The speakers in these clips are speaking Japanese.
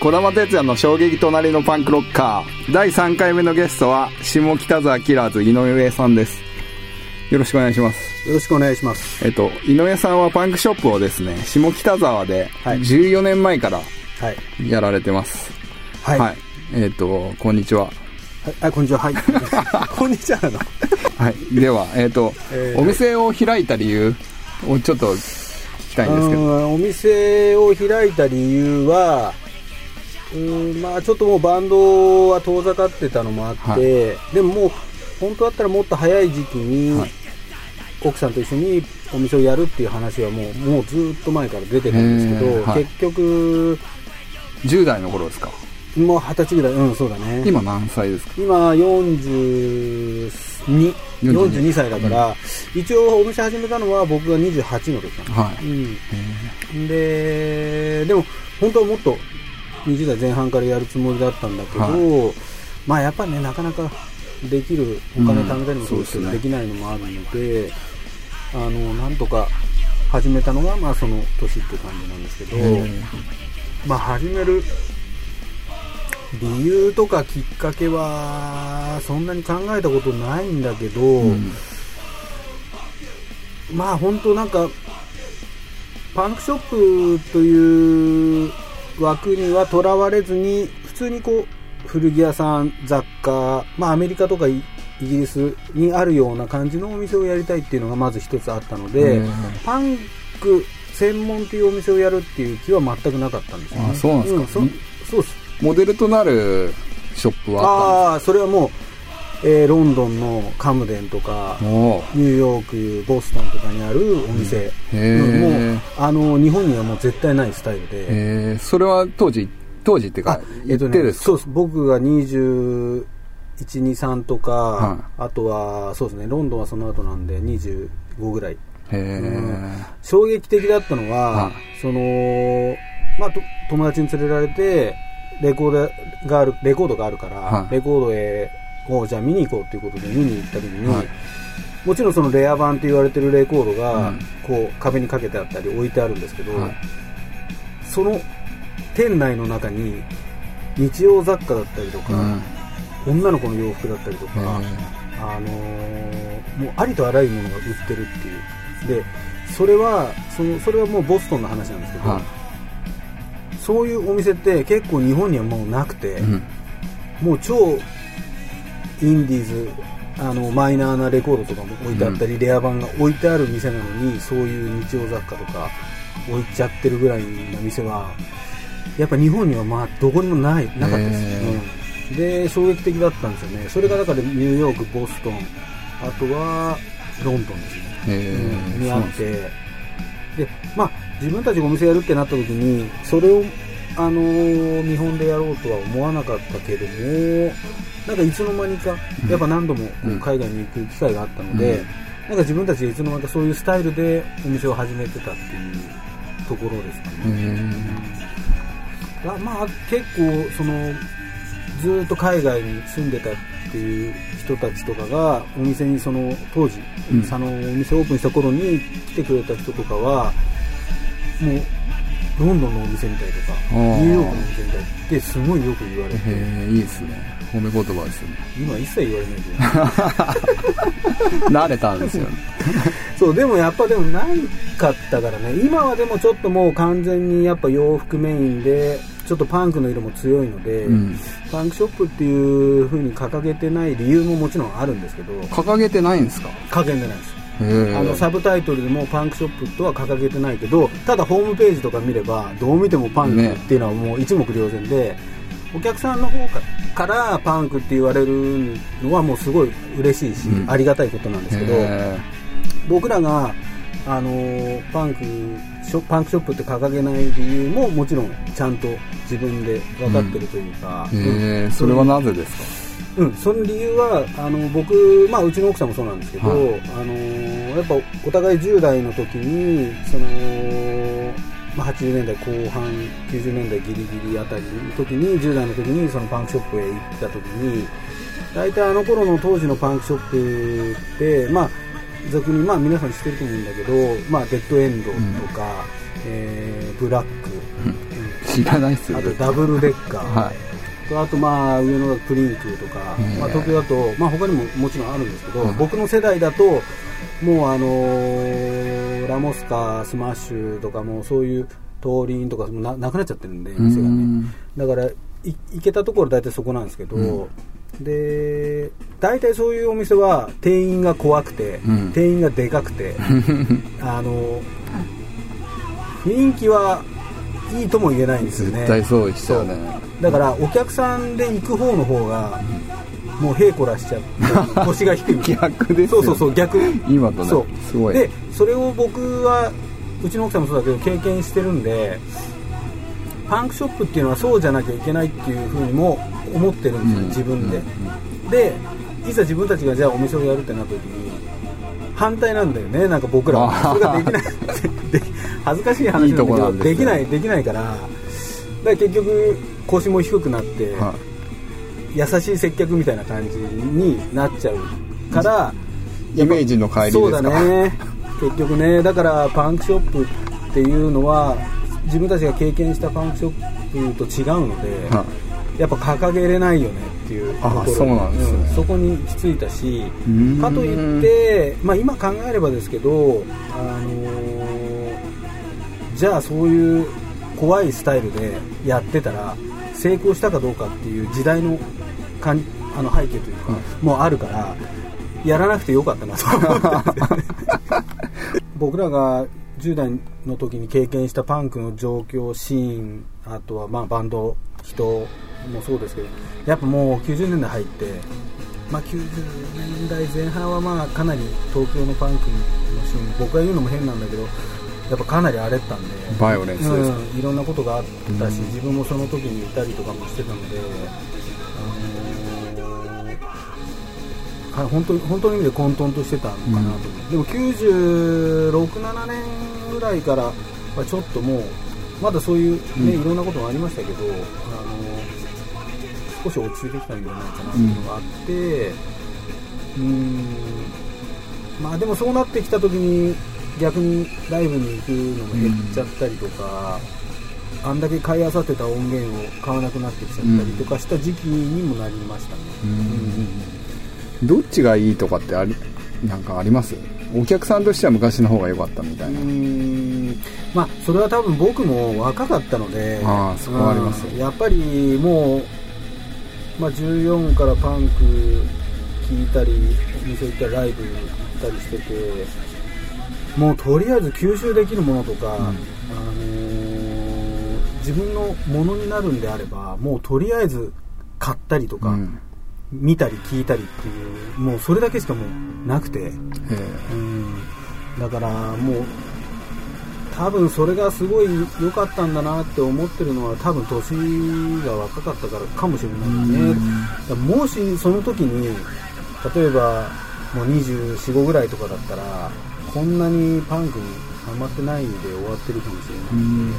児玉哲也の衝撃隣のパンクロッカー第3回目のゲストは下北沢キラーズ井上さんですよろしくお願いしますよろしくお願いしますえっと井上さんはパンクショップをですね下北沢で14年前からやられてますはい、えっとこんにちははいこんにちははいこんにちはなのはいではえっと、えーお店を開いた理由をちょっと聞きたいんですけどお店を開いた理由はうんまあちょっともうバンドは遠ざかってたのもあって、でももう本当だったらもっと早い時期に、はい。奥さんと一緒にお店をやるっていう話はもうもうずっと前から出てるんですけど、はい。結局10代の頃ですか？もう二十歳ぐらいうんそうだね。今何歳ですか？今42 42歳だから、一応お店始めたのは僕が28の時なの、はい。うん、ででも本当はもっと20代前半からやるつもりだったんだけど、はまあやっぱねなかなかできるお金貯めたりもそうですけど、うんですね。できないのもあるのであのなんとか始めたのがまあその年って感じなんですけど、まあ始める理由とかきっかけはそんなに考えたことないんだけど、うん。まあ本当なんかパンクショップという枠にはとらわれずに普通にこう古着屋さん雑貨まあアメリカとかイイギリスにあるような感じのお店をやりたいっていうのがまず一つあったので、うん。パンク専門っていうお店をやるっていう気は全くなかったんですよ、ね、あそうなんですか。そそうです。モデルとなるショップはあっあそれはもう、えーロンドンのカムデンとかニューヨークボストンとかにあるお店、へえもうあの日本にはもう絶対ないスタイルで、えー、それは当時当時っていうかあえっとねそうです。僕が21、23とか、はあとはそうですねロンドンはその後なんで25ぐらい。へえ衝撃的だったのは、はい。そのまあと友達に連れられてレコードがあるレコードがあるから、はい。レコードへをじゃあ見に行こうということで見に行った時に、はい。もちろんそのレア版って言われてるレコードが、うん。こう壁にかけてあったり置いてあるんですけど、はい。その店内の中に日用雑貨だったりとか、うん。女の子の洋服だったりとか、へあのーもうありとあらゆるものが売ってるっていう。でそれはそのそれはもうボストンの話なんですけど、はい。そういうお店って結構日本にはもうなくて、うん。もう超インディーズあのマイナーなレコードとかも置いてあったり、レア版が置いてある店なのにそういう日用雑貨とか置いちゃってるぐらいな店はやっぱ日本にはまあどこにもないなかったです、へうん。で衝撃的だったんですよね。それがだからニューヨークボストンあとはロンドンですね。へえにあって。でまあ自分たちがお店やるってなった時にそれをあのー日本でやろうとは思わなかったけどもなんかいつの間にかやっぱ何度も海外に行く機会があったので、うん。なんか自分たちでいつの間にかそういうスタイルでお店を始めてたっていうところですかへね、えあまあ結構そのずーっと海外に住んでたっていう人たちとかがお店にその当時、うん。そのお店オープンした頃に来てくれた人とかはもうロンドンのお店みたいとかニューヨークのお店みたいってすごいよく言われて。へえいいですね。褒め言葉ですよね。今一切言われないけど 慣れたんですよね。そうでもやっぱでもないかったからね。今はでもちょっともう完全にやっぱ洋服メインでちょっとパンクの色も強いので、うん。パンクショップっていう風に掲げてない理由ももちろんあるんですけど。掲げてないんですか？掲げてないですあのサブタイトルでもパンクショップとは掲げてないけどただホームページとか見ればどう見てもパンクっていうのはもう一目瞭然で、お客さんの方かからパンクって言われるのはもうすごい嬉しいし、うん。ありがたいことなんですけど、へ僕らがあのーパンクショパンクショップって掲げない理由ももちろんちゃんと自分で分かってるというか、えへえそれはなぜですうん、その理由はあの僕、まあ、うちの奥さんもそうなんですけど、はい。あのーやっぱお互い10代の時にその、まあ、80年代後半90年代ギリギリあたりの時に10代の時にそのパンクショップへ行った時に大体あの頃の当時のパンクショップって、まあ、俗に、まあ、皆さん知ってると思うんだけど、まあ、デッドエンドとか、えーブラック、うん知らないっすよあとダブルデッカー、はい。とあとまあ上野だとプリンクとか、まあ、東京だと、まあ、他にももちろんあるんですけど、うん。僕の世代だともうあのーラモスカスマッシュとかもうそういう東林とかもななくなっちゃってるんで店がね。うんだからい行けたところ大体そこなんですけど、うん。で大体そういうお店は店員が怖くて、うん。店員がでかくて あの雰囲気はいいとも言えないんですよね。絶対そうでしたよね。だからお客さんで行く方の方がもうへいこらしちゃって 腰が低い。逆ですよ。そうそうそう逆。今とね。そう。すごい。でそれを僕はうちの奥さんもそうだけど経験してるんでパンクショップっていうのはそうじゃなきゃいけないっていうふうにも思ってるんですよ、うん。自分で、うん。でいざ自分たちがじゃあお店をやるってなった時に反対なんだよねなんか僕らは。それができない。で恥ずかしい話なんだけどんできないできないから。だから結局腰も低くなって、は優しい接客みたいな感じになっちゃうからいイメージの帰りですか？そうだね。結局ねだからパンクショップっていうのは自分たちが経験したパンクショップと違うので、はやっぱ掲げれないよねっていうところ。あそそこに行き着いたしうん。かといって、まあ、今考えればですけど、あのーじゃあそういう怖いスタイルでやってたら成功したかどうかっていう時代のかんあの背景というか、もうあるからやらなくてよかったなと思って。僕らが10代の時に経験したパンクの状況シーンあとはまあバンド人もそうですけどやっぱもう90年代入って、まあ、90年代前半はまあかなり東京のパンクのシーン僕が言うのも変なんだけどやっぱかなり荒れてたんでバイオレンスうん、いろんなことがあったし、うん自分もその時にいたりとかもしてたので、あのーはい本当に本当の意味で混沌としてたのかなと思う、でも96、7年ぐらいからはちょっともうまだそういう、ねうん。いろんなこともありましたけど、あのー少し落ち着いてきたんじゃないかなっていうのがあって、うーん。まあでもそうなってきた時に逆にライブに行くのも減っちゃったりとか、あんだけ買い漁ってた音源を買わなくなってきちゃったりとかした時期にもなりましたね。どっちがいいとかってありなんかあります？お客さんとしては昔の方が良かったみたいうな、まあそれは多分僕も若かったのでああそこはあります。ようん。やっぱりもう、まあ、14からパンク聞いたり店行ったりライブ行ったりしててもうとりあえず吸収できるものとか、あのー自分のものになるんであればもうとりあえず買ったりとか、うん。見たり聞いたりっていうもうそれだけしかもうなくて。え。うん。だからもう多分それがすごい良かったんだなって思ってるのは多分年が若かったからかもしれないね。だからもしその時に例えばもう245ぐらいとかだったらこんなにパンクにハマってないで終わってるかもしれない、うん。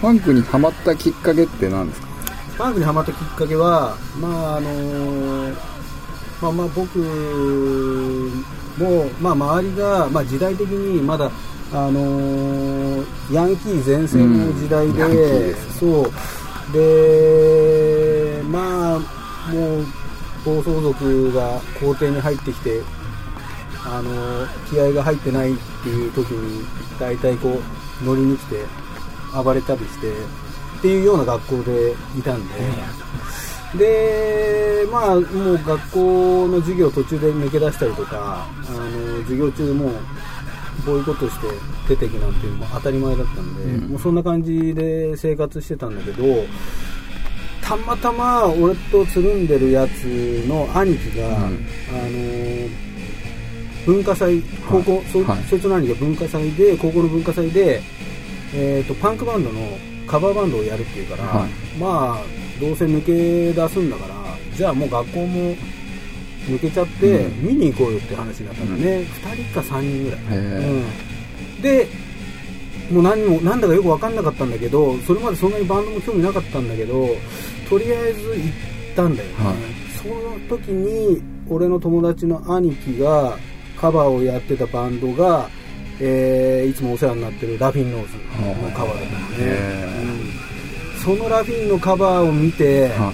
ファンクにハマったきっかけって何ですか？パンクにハマったきっかけはまああのまあまあ僕もまあ周りがまあ時代的にまだあのーヤンキー全盛の時代で、うん。そう。でまあもう暴走族が校庭に入ってきてあのー気合が入ってないっていう時に大体こう乗りに来て暴れたりしてっていうような学校でいたんで、でまあもう学校の授業途中で抜け出したりとかあの授業中もうボイコットして出ていくなんていうのも当たり前だったんで、うん。もうそんな感じで生活してたんだけどたまたま俺とつるんでるやつの兄貴が、うん。あの文化祭高校、そはい。そいつの兄が文化祭で高校の文化祭で、えー、とパンクバンドのカバーバンドをやるっていうから、はい。まあどうせ抜け出すんだからじゃあもう学校も抜けちゃって、うん。見に行こうよって話になったんだね、2人か3人ぐらい、へうん、でもう何もなんだかよく分かんなかったんだけどそれまでそんなにバンドも興味なかったんだけどとりあえず行ったんだよね、はい。その時に俺の友達の兄貴がカバーをやってたバンドが、えーいつもお世話になってるラフィンノーズのカバーだったのね、へうん。そのラフィンのカバーを見て、は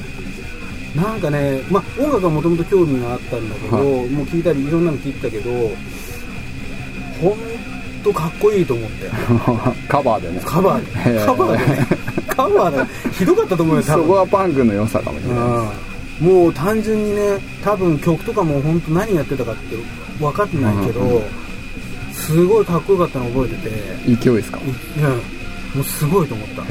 なんかね、まあ、音楽はもともと興味があったんだけど、はもう聞いたりいろんなの聞いてたけど本当かっこいいと思って。い カバーでね。カバーで。カバーでね。カバーでひどかったと思うよそこはパンクの良さかもしれないうん。もう単純にね多分曲とかも本当何やってたかって分かってないけど、うんうんすごいかっこよかったの覚えてて。勢いですか？いやもうすごいと思った。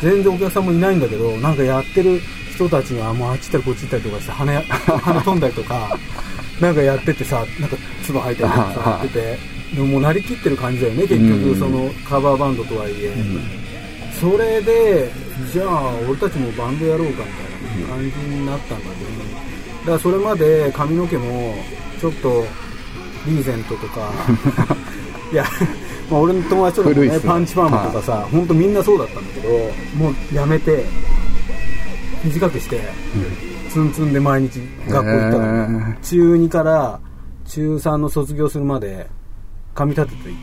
全然お客さんもいないんだけどなんかやってる人たちがもうあっち行ったりこっち行ったりとかして羽 羽飛んだりとかなんかやっててさなんか唾吐いたりとかさやってて。でももうなりきってる感じだよね結うん。局そのカバーバンドとはいえ、それでじゃあ俺たちもバンドやろうかみたいな感じになったんだけど、だからそれまで髪の毛もちょっとリーゼントとか。いや、まあ、俺の友達とかもねね。パンチパーマとかさ、本当みんなそうだったんだけどもうやめて短くして、ツンツンで毎日学校行ったの。へー。中2から中3の卒業するまで髪立てていっ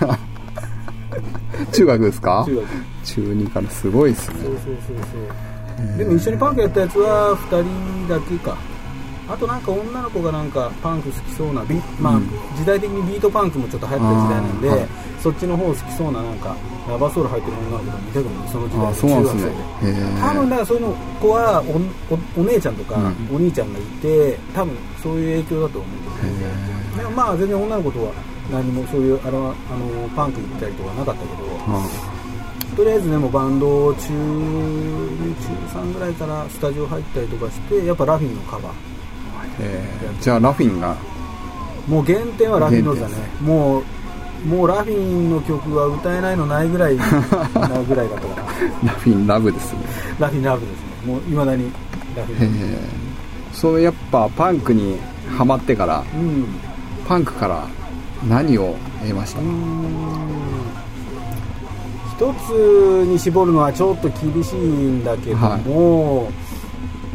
た。中学ですか？中学。中2からすごいですね。そうそうそうそう。でも一緒にパンクやったやつは2人だけかあとなんか女の子がなんかパンク好きそうなビ、まあうん。時代的にビートパンクもちょっと流行ってる時代なんで、はい。そっちの方好きそうななんかラバーソウル入ってる女の子とか見たくないその時代中学生でへえ多分だからそういうの子はおおお姉ちゃんとか、うん。お兄ちゃんがいて多分そういう影響だと思うんだけど、でもまあ全然女の子とは何もそういうあのあのパンク行ったりとかなかったけど、はとりあえずでもバンドを中2中3ぐらいからスタジオ入ったりとかしてやっぱラフィンのカバー。いえーじゃあラフィンが。もう原点はラフィンノーズだね。もうもうラフィンの曲は歌えないのないぐらいなぐらいだったかな ラフィンラブですね。ラフィンラブですね。もういまだにラフィへンえそのやっぱパンクにハマってからうん。パンクから何を得ました？一つに絞るのはちょっと厳しいんだけども、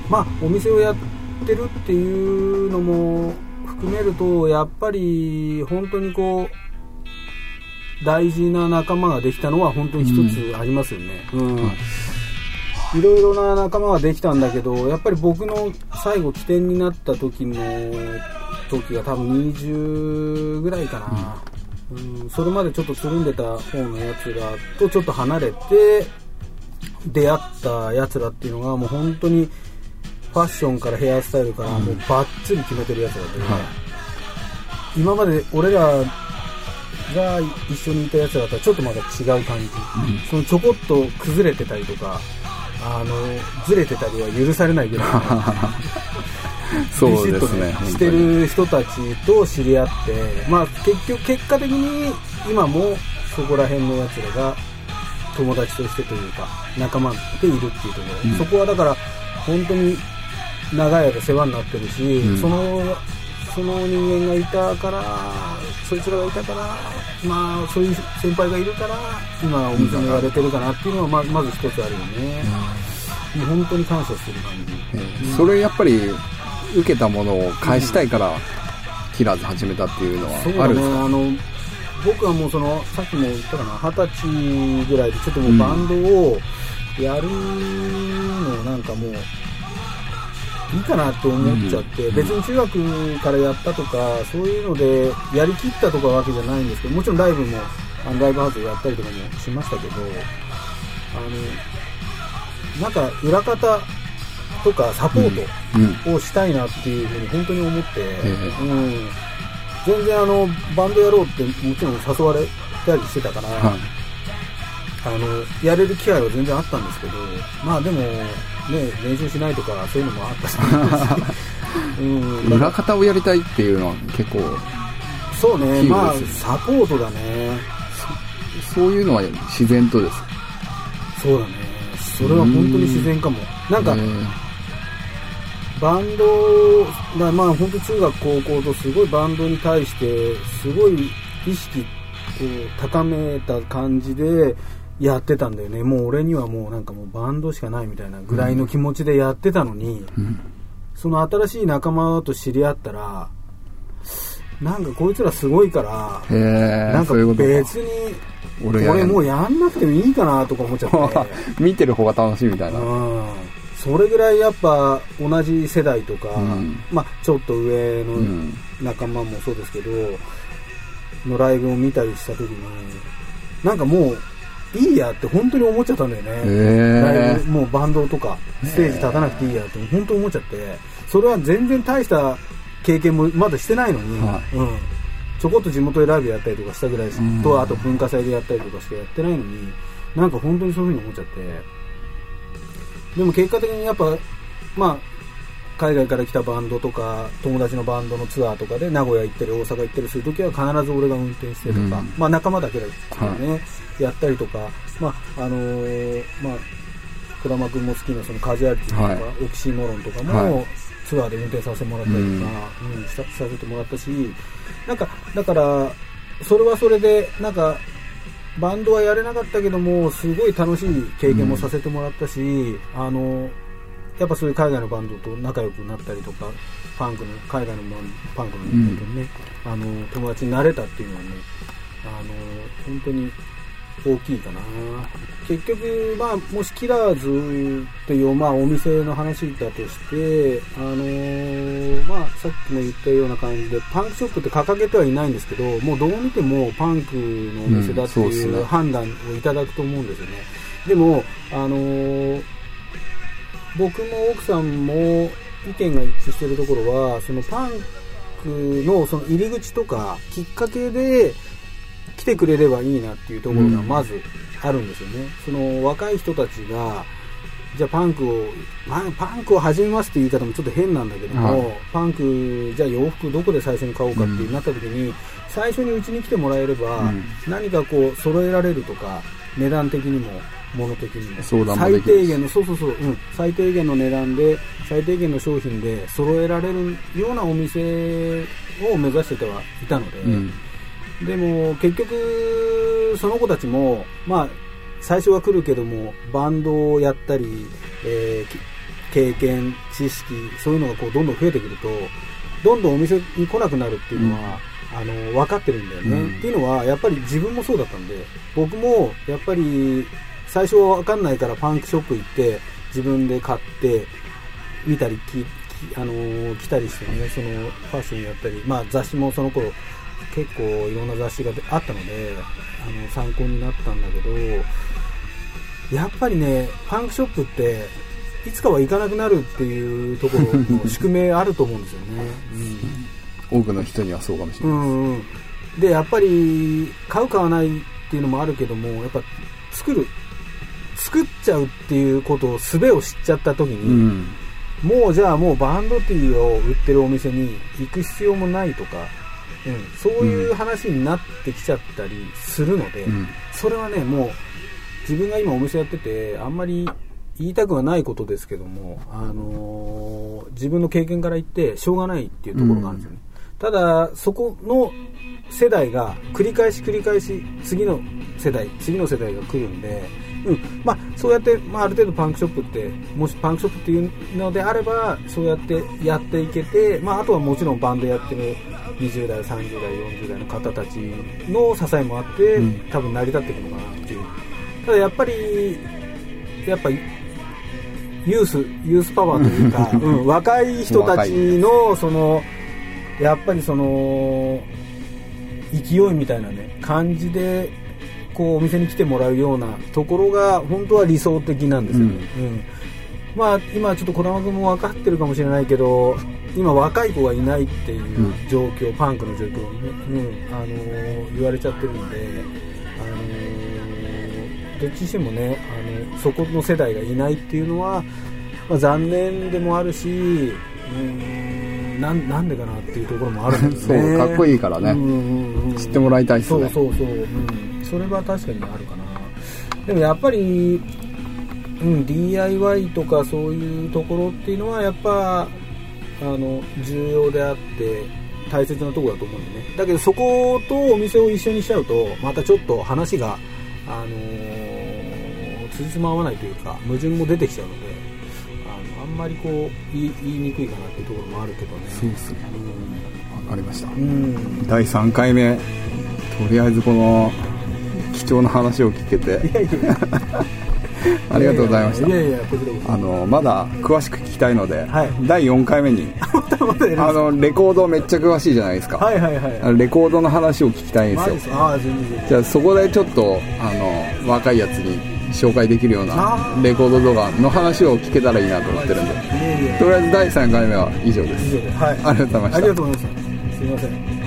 まあお店をやってるっていうのも含めるとやっぱり本当にこう大事な仲間ができたのは本当に一つありますよね。うん。はい。いろいろな仲間ができたんだけどやっぱり僕の最後起点になった時の時が多分20ぐらいかな、うん。それまでちょっとつるんでた方のやつらとちょっと離れて出会ったやつらっていうのがもう本当にファッションからヘアスタイルからもうバッチリ決めてるやつらで、は今まで俺らが一緒にいたやつらとはちょっとまた違う感じ、そのちょこっと崩れてたりとかあのずれてたりは許されないぐらいの そうですねしてる人たちと知り合って、まあ、結局結果的に今もそこら辺のやつらが友達としてというか仲間でいるっていうところ、うん。そこはだから本当に長い間世話になってるし、うん。そのその人間がいたからそいつらがいたからまあそういう先輩がいるから今お店もやれてるかなっていうのはままず一つあるよね、もう本当に感謝してる感じ、えーそれやっぱり受けたものを返したいから、キラーズ始めたっていうのはあるんですか？あの僕はもうそのさっきも言ったかな二十歳ぐらいでちょっともうバンドをやるのなんかもういいかなって思っちゃって、うん。別に中学からやったとかそういうのでやりきったとかわけじゃないんですけどもちろんライブもあのライブハウスでやったりとかもしましたけどあのなんか裏方とかサポート、うん。をしたいなっていうふうに本当に思って、え。うん、全然あのバンドやろうってもちろん誘われたりしてたから、はい。あのやれる機会は全然あったんですけどまあでもね練習しないとかそういうのもあったし、うん、裏方をやりたいっていうのは結構そうねまあサポートだね。そういうのは自然とです。そうだね。それは本当に自然かも。なんか、えーバンドだまあ本当中学高校とすごいバンドに対してすごい意識を高めた感じでやってたんだよね。もう俺にはもうなんかもうバンドしかないみたいなぐらいの気持ちでやってたのに、うん。その新しい仲間と知り合ったらなんかこいつらすごいから、なんか別に、俺もうやんなくてもいいかなとか思っちゃって。見てる方が楽しいみたいな。うん。それぐらいやっぱ同じ世代とか、うん。まあちょっと上のうん。仲間もそうですけど、のライブを見たりした時に、なんかもういいやって本当に思っちゃったんだよね。ライへブもうバンドとかステージ立たなくていいやって本当思っちゃって、それは全然大した経験もまだしてないのに、はうん、ちょこっと地元でライブやったりとかしたぐらいです、うん。とあと文化祭でやったりとかしてやってないのになんか本当にそういうふうに思っちゃって。でも結果的にやっぱまあ海外から来たバンドとか友達のバンドのツアーとかで名古屋行ったり大阪行ったりするときは必ず俺が運転してとか、うん。まあ仲間だけですけどね、やったりとかまああのーまあ児玉君も好きなそのカジュアリティとか、はい。オキシモロンとかはもツアーで運転させてもらったりとか、うん。ささせてもらったしなんかだからそれはそれでなんかバンドはやれなかったけどもすごい楽しい経験もさせてもらったし、あのやっぱそういう海外のバンドと仲良くなったりとかパンクの海外のパンクのバンドにね、あの友達になれたっていうのはねあの本当に大きいかな。結局、まあ、もしキラーズという、まあ、お店の話だとして、あのーまあ、さっきも言ったような感じでパンクショップって掲げてはいないんですけどもうどう見てもパンクのお店だっていう判断をいただくと思うんですよね。でも、あのー僕も奥さんも意見が一致しているところはそのパンクのその入り口とかきっかけで来てくれればいいなっていうところがまずあるんですよね、その若い人たちがじゃあパンクを、まあ、パンクを始めますっていう言い方もちょっと変なんだけども、はい。パンクじゃあ洋服どこで最初に買おうかってなった時に、最初にうちに来てもらえれば、うん。何かこう揃えられるとか値段的にも物的にも。相談も最低限のそうそうそう、うん、最低限の値段で最低限の商品で揃えられるようなお店を目指しててはいたので、うん。でも結局その子たちもまあ最初は来るけどもバンドをやったり、えーき経験知識そういうのがこうどんどん増えてくるとどんどんお店に来なくなるっていうのは、あの分かってるんだよね、うん。っていうのはやっぱり自分もそうだったんで僕もやっぱり最初は分かんないからパンクショップ行って自分で買って見たりききあのー来たりしてねそのファッションやったり、まあ、雑誌もその頃結構いろんな雑誌があったのであの参考になったんだけどやっぱりねパンクショップっていつかは行かなくなるっていうところの 宿命あると思うんですよね。多くの人にはそうかもしれない、うんうんうん、でやっぱり買う買わないっていうのもあるけどもやっぱ作る作っちゃうっていうことを術を知っちゃった時うに、ん。もうじゃあもうバンドティーを売ってるお店に行く必要もないとか、うん、そういう話になってきちゃったりするので、うん。それはねもう自分が今お店やっててあんまり言いたくはないことですけども、あのー自分の経験から言ってしょうがないっていうところがあるんですよね、ただそこの世代が繰り返し繰り返し次の世代次の世代が来るんで、うん。まあ、そうやって、まあ、ある程度パンクショップってもしパンクショップっていうのであればそうやってやっていけて、まあ、あとはもちろんバンドやってる20代30代40代の方たちの支えもあって、うん。多分成り立っていくのかなっていう。ただやっぱりやっぱりユースユースパワーというか、うん、若い人たちのそのやっぱりその勢いみたいなね感じでこうお店に来てもらうようなところが本当は理想的なんですよね、うん。まあ今ちょっと児玉君も分かってるかもしれないけど今若い子がいないっていう状況、パンクの状況にね、うん。あのー言われちゃってるんで、あのーどっちにしてもねあのそこの世代がいないっていうのは、まあ、残念でもあるしうーんなんなんでかなっていうところもあるんですね。そうかっこいいからね。うんうんうん。知ってもらいたいっすね。そうそうそう、うん、それは確かにあるかな。でもやっぱり、うん、DIY とかそういうところっていうのはやっぱあの重要であって大切なところだと思うんでね。だけどそことお店を一緒にしちゃうとまたちょっと話があのー、辻褄合わないというか矛盾も出てきちゃうのであのあんまりこう言い言いにくいかなっていうところもあるけどね。そうですね。うん。あありました。うん。第3回目とりあえずこの貴重な話を聞けて。ありがとうございました。あのまだ詳しく聞きたいので、はい。第4回目に あのレコードめっちゃ詳しいじゃないですか、はいはいはい。レコードの話を聞きたいんですよ。じゃあそこでちょっとあの若いやつに紹介できるようなレコード動画の話を聞けたらいいなと思ってるんで。とりあえず第3回目は以上です。以上ではい。ありがとうございました。ありがとうございました。すみません